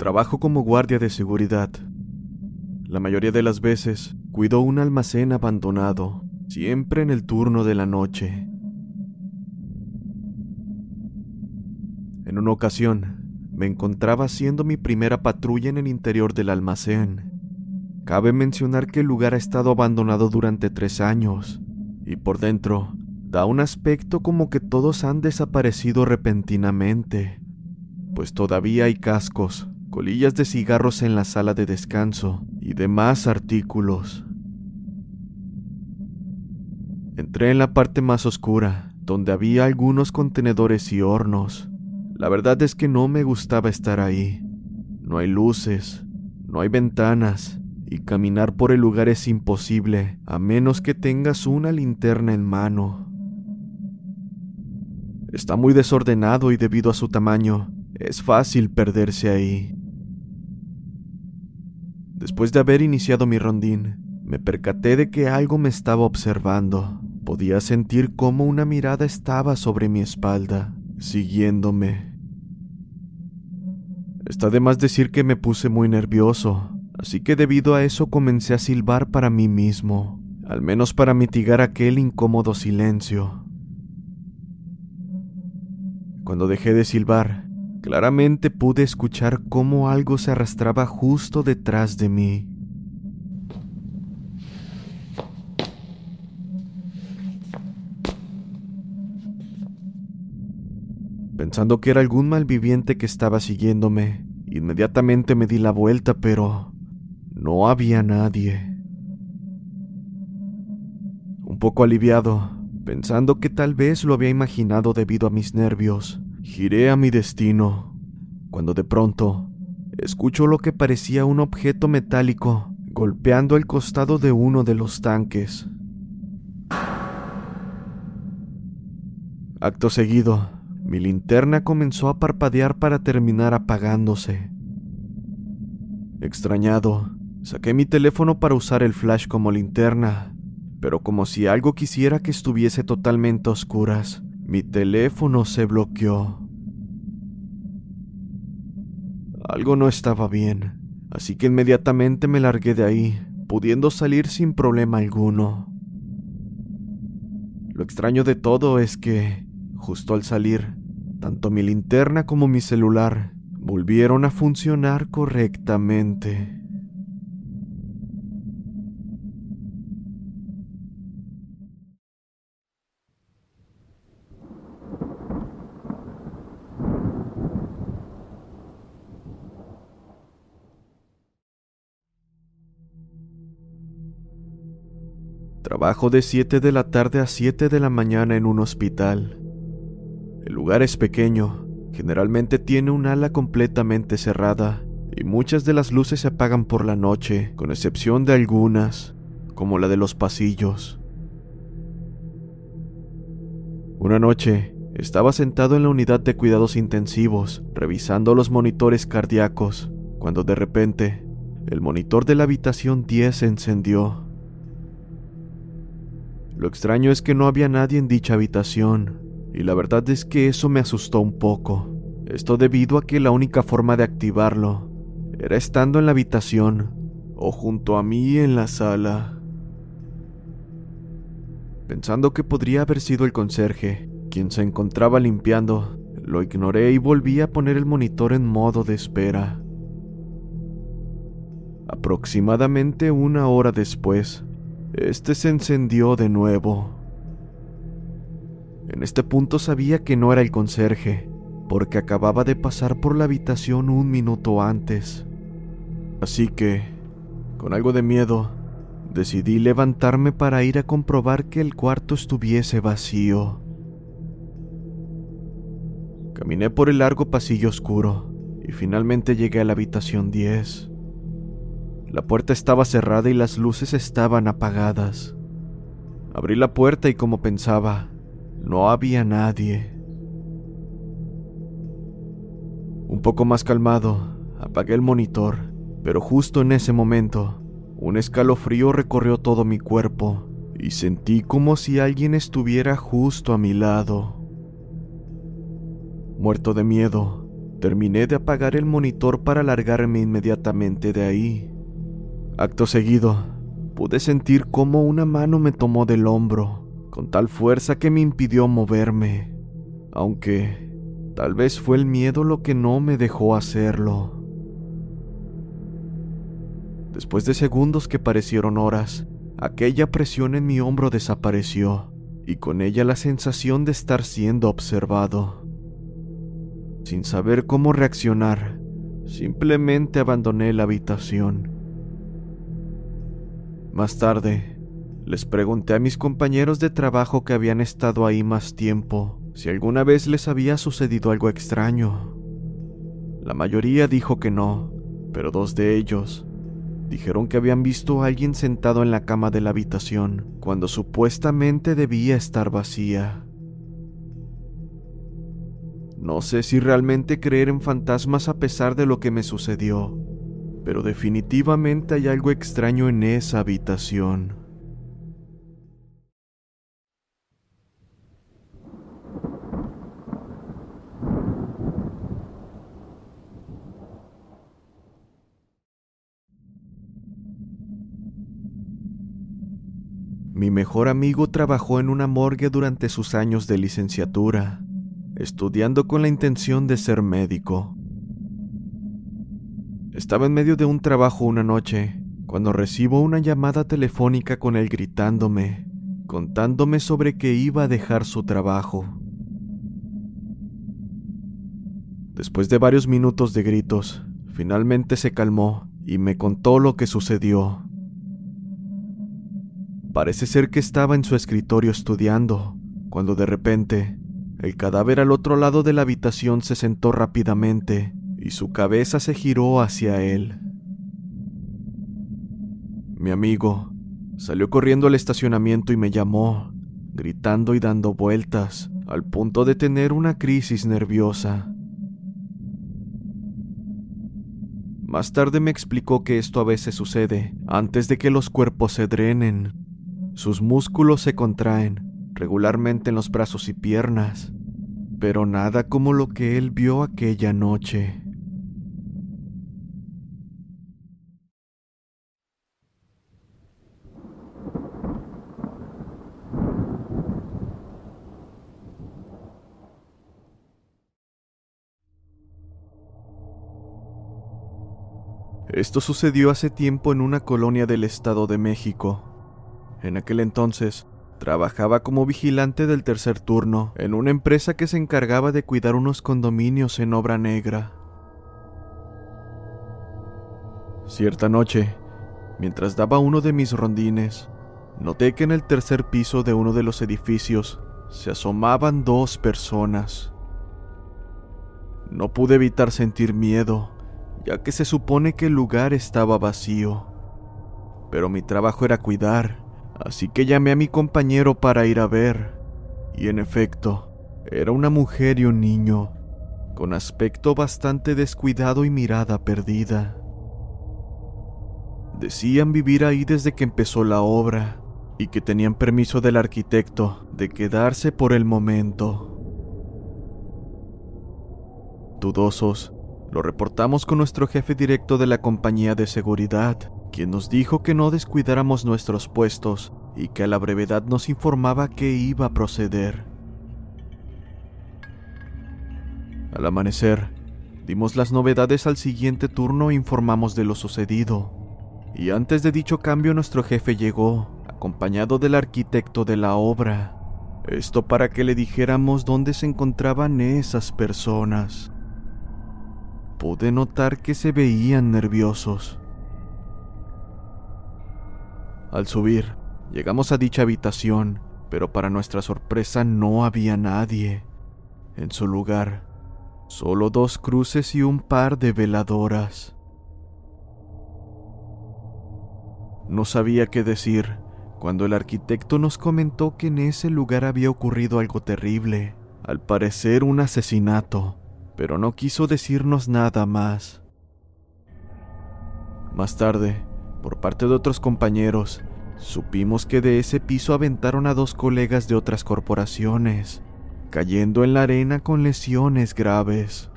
Trabajo como guardia de seguridad. La mayoría de las veces cuido un almacén abandonado, siempre en el turno de la noche. En una ocasión, me encontraba haciendo mi primera patrulla en el interior del almacén. Cabe mencionar que el lugar ha estado abandonado durante tres años, y por dentro da un aspecto como que todos han desaparecido repentinamente, pues todavía hay cascos, colillas de cigarros en la sala de descanso y demás artículos. Entré en la parte más oscura, donde había algunos contenedores y hornos. La verdad es que no me gustaba estar ahí. No hay luces, no hay ventanas, y caminar por el lugar es imposible a menos que tengas una linterna en mano. Está muy desordenado y debido a su tamaño, es fácil perderse ahí. Después de haber iniciado mi rondín, me percaté de que algo me estaba observando. Podía sentir cómo una mirada estaba sobre mi espalda, siguiéndome. Está de más decir que me puse muy nervioso, así que debido a eso comencé a silbar para mí mismo, al menos para mitigar aquel incómodo silencio. Cuando dejé de silbar, claramente pude escuchar cómo algo se arrastraba justo detrás de mí. Pensando que era algún malviviente que estaba siguiéndome, inmediatamente me di la vuelta, pero no había nadie. Un poco aliviado, pensando que tal vez lo había imaginado debido a mis nervios, giré a mi destino, cuando de pronto escucho lo que parecía un objeto metálico golpeando el costado de uno de los tanques. Acto seguido, mi linterna comenzó a parpadear para terminar apagándose. Extrañado, saqué mi teléfono para usar el flash como linterna, pero como si algo quisiera que estuviese totalmente a oscuras, mi teléfono se bloqueó. Algo no estaba bien, así que inmediatamente me largué de ahí, pudiendo salir sin problema alguno. Lo extraño de todo es que, justo al salir, tanto mi linterna como mi celular volvieron a funcionar correctamente. Trabajo de 7 de la tarde a 7 de la mañana en un hospital. El lugar es pequeño, generalmente tiene un ala completamente cerrada y muchas de las luces se apagan por la noche, con excepción de algunas, como la de los pasillos. Una noche, estaba sentado en la unidad de cuidados intensivos, revisando los monitores cardíacos, cuando de repente, el monitor de la habitación 10 se encendió. Lo extraño es que no había nadie en dicha habitación, y la verdad es que eso me asustó un poco. Esto debido a que la única forma de activarlo era estando en la habitación o junto a mí en la sala. Pensando que podría haber sido el conserje, quien se encontraba limpiando, lo ignoré y volví a poner el monitor en modo de espera. Aproximadamente una hora después, este se encendió de nuevo. En este punto sabía que no era el conserje, porque acababa de pasar por la habitación un minuto antes. Así que, con algo de miedo, decidí levantarme para ir a comprobar que el cuarto estuviese vacío. Caminé por el largo pasillo oscuro y finalmente llegué a la habitación 10. La puerta estaba cerrada y las luces estaban apagadas. Abrí la puerta y como pensaba, no había nadie. Un poco más calmado, apagué el monitor, pero justo en ese momento, un escalofrío recorrió todo mi cuerpo y sentí como si alguien estuviera justo a mi lado. Muerto de miedo, terminé de apagar el monitor para largarme inmediatamente de ahí. Acto seguido, pude sentir cómo una mano me tomó del hombro, con tal fuerza que me impidió moverme, aunque tal vez fue el miedo lo que no me dejó hacerlo. Después de segundos que parecieron horas, aquella presión en mi hombro desapareció, y con ella la sensación de estar siendo observado. Sin saber cómo reaccionar, simplemente abandoné la habitación más tarde, les pregunté a mis compañeros de trabajo que habían estado ahí más tiempo si alguna vez les había sucedido algo extraño. La mayoría dijo que no, pero dos de ellos dijeron que habían visto a alguien sentado en la cama de la habitación cuando supuestamente debía estar vacía. No sé si realmente creer en fantasmas a pesar de lo que me sucedió, pero definitivamente hay algo extraño en esa habitación. Mi mejor amigo trabajó en una morgue durante sus años de licenciatura, estudiando con la intención de ser médico. Estaba en medio de un trabajo una noche, cuando recibo una llamada telefónica con él gritándome, contándome sobre que iba a dejar su trabajo. Después de varios minutos de gritos, finalmente se calmó y me contó lo que sucedió. Parece ser que estaba en su escritorio estudiando, cuando de repente el cadáver al otro lado de la habitación se sentó rápidamente y su cabeza se giró hacia él. Mi amigo salió corriendo al estacionamiento y me llamó, gritando y dando vueltas, al punto de tener una crisis nerviosa. Más tarde me explicó que esto a veces sucede antes de que los cuerpos se drenen. Sus músculos se contraen, regularmente en los brazos y piernas, pero nada como lo que él vio aquella noche. Esto sucedió hace tiempo en una colonia del Estado de México. En aquel entonces, trabajaba como vigilante del tercer turno en una empresa que se encargaba de cuidar unos condominios en obra negra. Cierta noche, mientras daba uno de mis rondines, noté que en el tercer piso de uno de los edificios se asomaban dos personas. No pude evitar sentir miedo ya que se supone que el lugar estaba vacío. Pero mi trabajo era cuidar, así que llamé a mi compañero para ir a ver. Y en efecto, era una mujer y un niño, con aspecto bastante descuidado y mirada perdida. Decían vivir ahí desde que empezó la obra y que tenían permiso del arquitecto de quedarse por el momento. Dudosos, lo reportamos con nuestro jefe directo de la compañía de seguridad, quien nos dijo que no descuidáramos nuestros puestos y que a la brevedad nos informaba que iba a proceder. Al amanecer, dimos las novedades al siguiente turno e informamos de lo sucedido. Y antes de dicho cambio nuestro jefe llegó, acompañado del arquitecto de la obra. Esto para que le dijéramos dónde se encontraban esas personas pude notar que se veían nerviosos. Al subir, llegamos a dicha habitación, pero para nuestra sorpresa no había nadie. En su lugar, solo dos cruces y un par de veladoras. No sabía qué decir cuando el arquitecto nos comentó que en ese lugar había ocurrido algo terrible, al parecer un asesinato pero no quiso decirnos nada más. Más tarde, por parte de otros compañeros, supimos que de ese piso aventaron a dos colegas de otras corporaciones, cayendo en la arena con lesiones graves.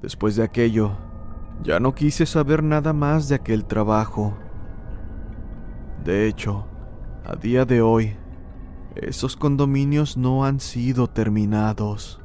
Después de aquello, ya no quise saber nada más de aquel trabajo. De hecho, a día de hoy, esos condominios no han sido terminados.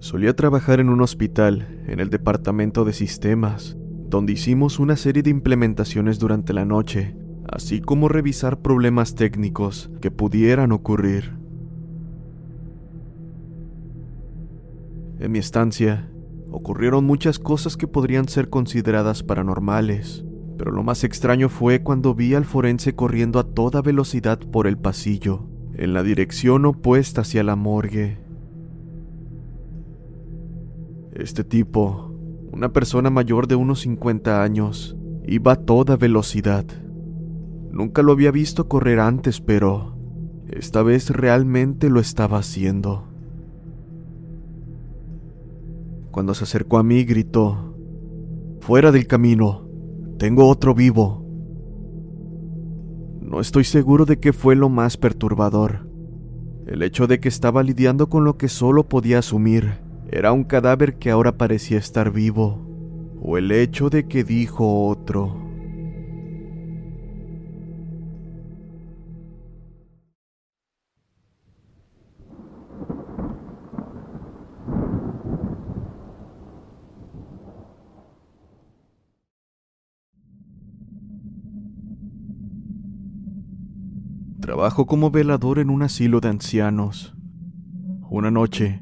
Solía trabajar en un hospital, en el departamento de sistemas, donde hicimos una serie de implementaciones durante la noche así como revisar problemas técnicos que pudieran ocurrir. En mi estancia, ocurrieron muchas cosas que podrían ser consideradas paranormales, pero lo más extraño fue cuando vi al forense corriendo a toda velocidad por el pasillo, en la dirección opuesta hacia la morgue. Este tipo, una persona mayor de unos 50 años, iba a toda velocidad Nunca lo había visto correr antes, pero esta vez realmente lo estaba haciendo. Cuando se acercó a mí gritó, Fuera del camino, tengo otro vivo. No estoy seguro de qué fue lo más perturbador. El hecho de que estaba lidiando con lo que solo podía asumir era un cadáver que ahora parecía estar vivo, o el hecho de que dijo otro. Trabajo como velador en un asilo de ancianos. Una noche,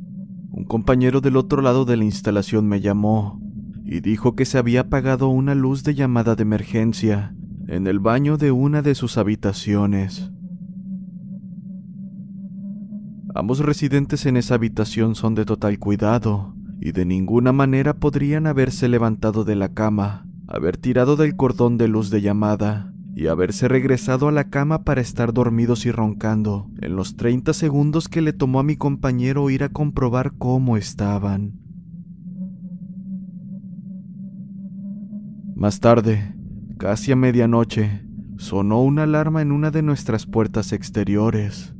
un compañero del otro lado de la instalación me llamó y dijo que se había apagado una luz de llamada de emergencia en el baño de una de sus habitaciones. Ambos residentes en esa habitación son de total cuidado y de ninguna manera podrían haberse levantado de la cama, haber tirado del cordón de luz de llamada y haberse regresado a la cama para estar dormidos y roncando en los 30 segundos que le tomó a mi compañero ir a comprobar cómo estaban. Más tarde, casi a medianoche, sonó una alarma en una de nuestras puertas exteriores.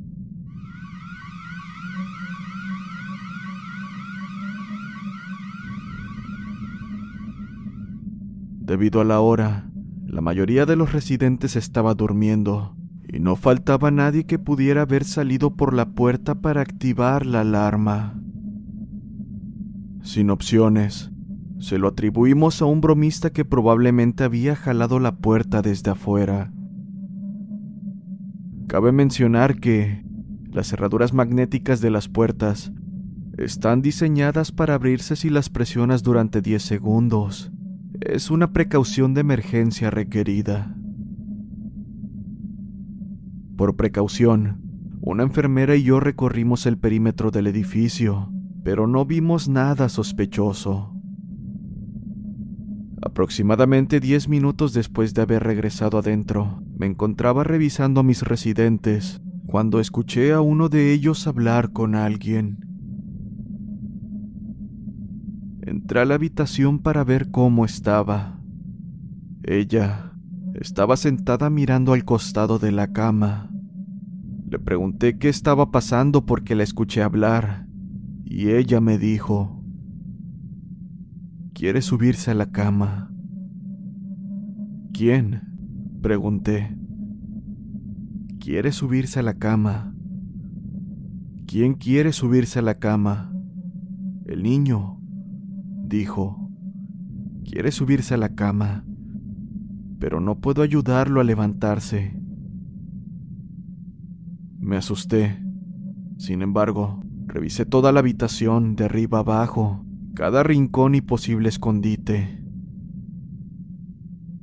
Debido a la hora, la mayoría de los residentes estaba durmiendo y no faltaba nadie que pudiera haber salido por la puerta para activar la alarma. Sin opciones, se lo atribuimos a un bromista que probablemente había jalado la puerta desde afuera. Cabe mencionar que las cerraduras magnéticas de las puertas están diseñadas para abrirse si las presionas durante 10 segundos es una precaución de emergencia requerida. Por precaución, una enfermera y yo recorrimos el perímetro del edificio, pero no vimos nada sospechoso. Aproximadamente diez minutos después de haber regresado adentro, me encontraba revisando a mis residentes cuando escuché a uno de ellos hablar con alguien. Entré a la habitación para ver cómo estaba. Ella estaba sentada mirando al costado de la cama. Le pregunté qué estaba pasando porque la escuché hablar y ella me dijo, ¿quiere subirse a la cama? ¿Quién? Pregunté. ¿Quiere subirse a la cama? ¿Quién quiere subirse a la cama? ¿El niño dijo. Quiere subirse a la cama, pero no puedo ayudarlo a levantarse. Me asusté. Sin embargo, revisé toda la habitación de arriba abajo, cada rincón y posible escondite.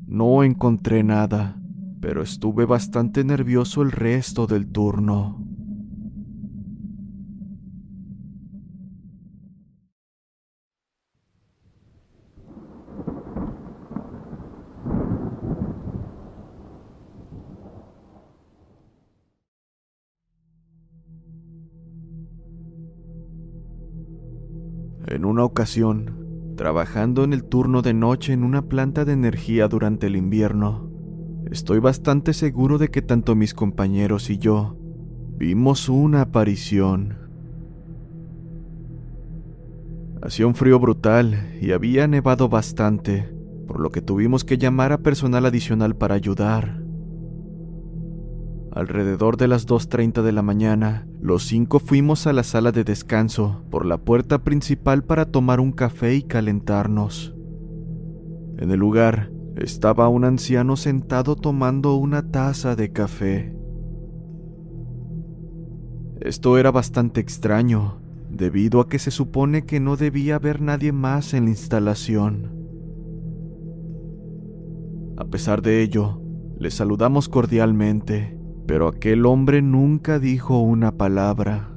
No encontré nada, pero estuve bastante nervioso el resto del turno. Ocasión, trabajando en el turno de noche en una planta de energía durante el invierno, estoy bastante seguro de que tanto mis compañeros y yo vimos una aparición. Hacía un frío brutal y había nevado bastante, por lo que tuvimos que llamar a personal adicional para ayudar. Alrededor de las 2.30 de la mañana, los cinco fuimos a la sala de descanso por la puerta principal para tomar un café y calentarnos. En el lugar estaba un anciano sentado tomando una taza de café. Esto era bastante extraño, debido a que se supone que no debía haber nadie más en la instalación. A pesar de ello, le saludamos cordialmente pero aquel hombre nunca dijo una palabra.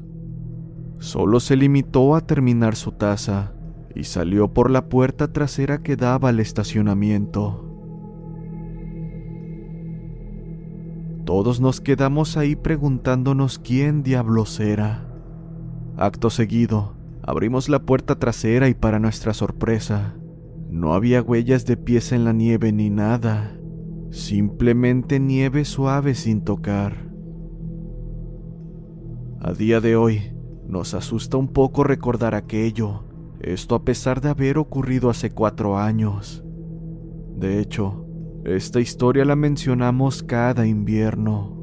Solo se limitó a terminar su taza y salió por la puerta trasera que daba al estacionamiento. Todos nos quedamos ahí preguntándonos quién diablos era. Acto seguido, abrimos la puerta trasera y para nuestra sorpresa, no había huellas de pies en la nieve ni nada. Simplemente nieve suave sin tocar. A día de hoy, nos asusta un poco recordar aquello, esto a pesar de haber ocurrido hace cuatro años. De hecho, esta historia la mencionamos cada invierno.